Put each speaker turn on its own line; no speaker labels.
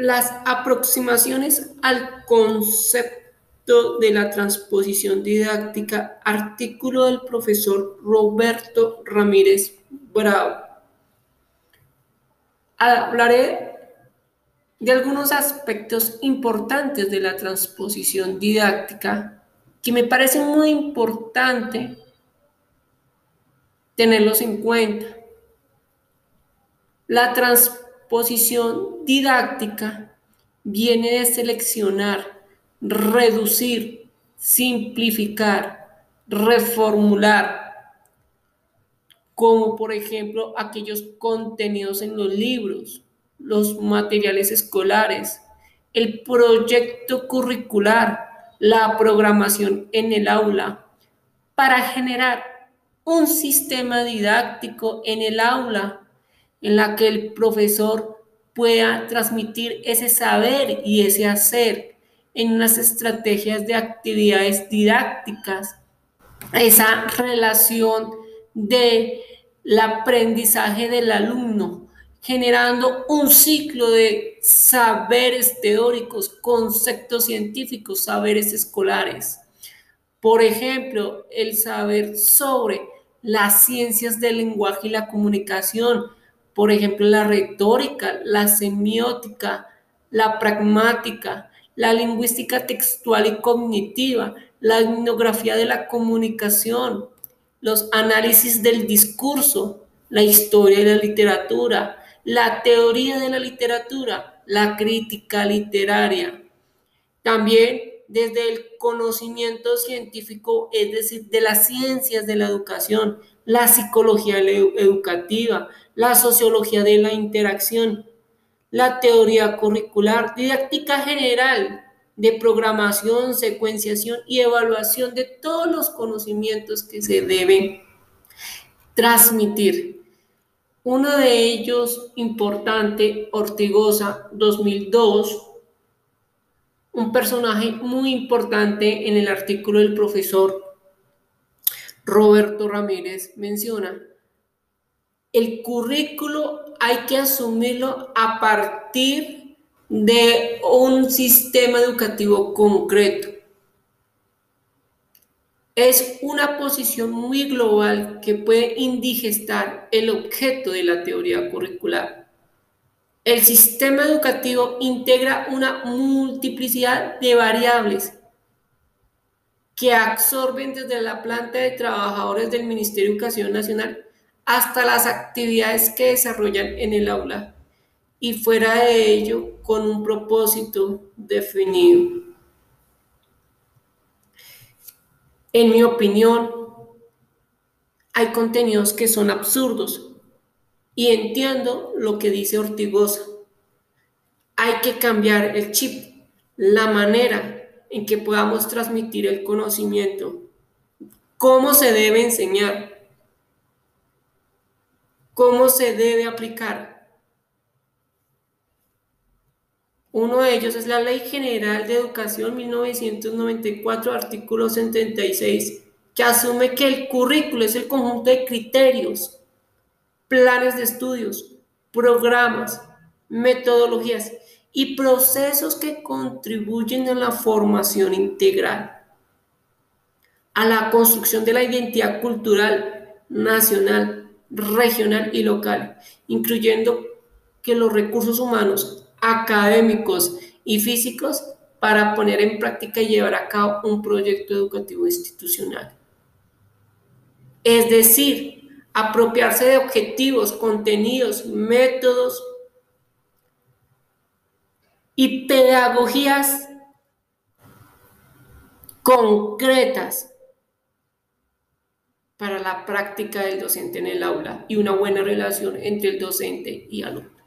las aproximaciones al concepto de la transposición didáctica, artículo del profesor Roberto Ramírez Bravo. Hablaré de algunos aspectos importantes de la transposición didáctica que me parece muy importante tenerlos en cuenta. La transposición didáctica viene de seleccionar, reducir, simplificar, reformular, como por ejemplo aquellos contenidos en los libros, los materiales escolares, el proyecto curricular, la programación en el aula, para generar un sistema didáctico en el aula en la que el profesor pueda transmitir ese saber y ese hacer en unas estrategias de actividades didácticas, esa relación de aprendizaje del alumno, generando un ciclo de saberes teóricos, conceptos científicos, saberes escolares. Por ejemplo, el saber sobre las ciencias del lenguaje y la comunicación, por ejemplo, la retórica, la semiótica, la pragmática, la lingüística textual y cognitiva, la etnografía de la comunicación, los análisis del discurso, la historia y la literatura, la teoría de la literatura, la crítica literaria. También desde el conocimiento científico, es decir, de las ciencias de la educación, la psicología educativa, la sociología de la interacción, la teoría curricular, didáctica general de programación, secuenciación y evaluación de todos los conocimientos que se deben transmitir. Uno de ellos importante, Ortigosa 2002, un personaje muy importante en el artículo del profesor Roberto Ramírez menciona, el currículo hay que asumirlo a partir de un sistema educativo concreto es una posición muy global que puede indigestar el objeto de la teoría curricular. El sistema educativo integra una multiplicidad de variables que absorben desde la planta de trabajadores del Ministerio de Educación Nacional hasta las actividades que desarrollan en el aula y fuera de ello con un propósito definido. En mi opinión, hay contenidos que son absurdos y entiendo lo que dice Ortigosa. Hay que cambiar el chip, la manera en que podamos transmitir el conocimiento, cómo se debe enseñar, cómo se debe aplicar. Uno de ellos es la Ley General de Educación 1994, artículo 76, que asume que el currículo es el conjunto de criterios, planes de estudios, programas, metodologías y procesos que contribuyen a la formación integral, a la construcción de la identidad cultural nacional, regional y local, incluyendo que los recursos humanos académicos y físicos para poner en práctica y llevar a cabo un proyecto educativo institucional. Es decir, apropiarse de objetivos, contenidos, métodos y pedagogías concretas para la práctica del docente en el aula y una buena relación entre el docente y alumno.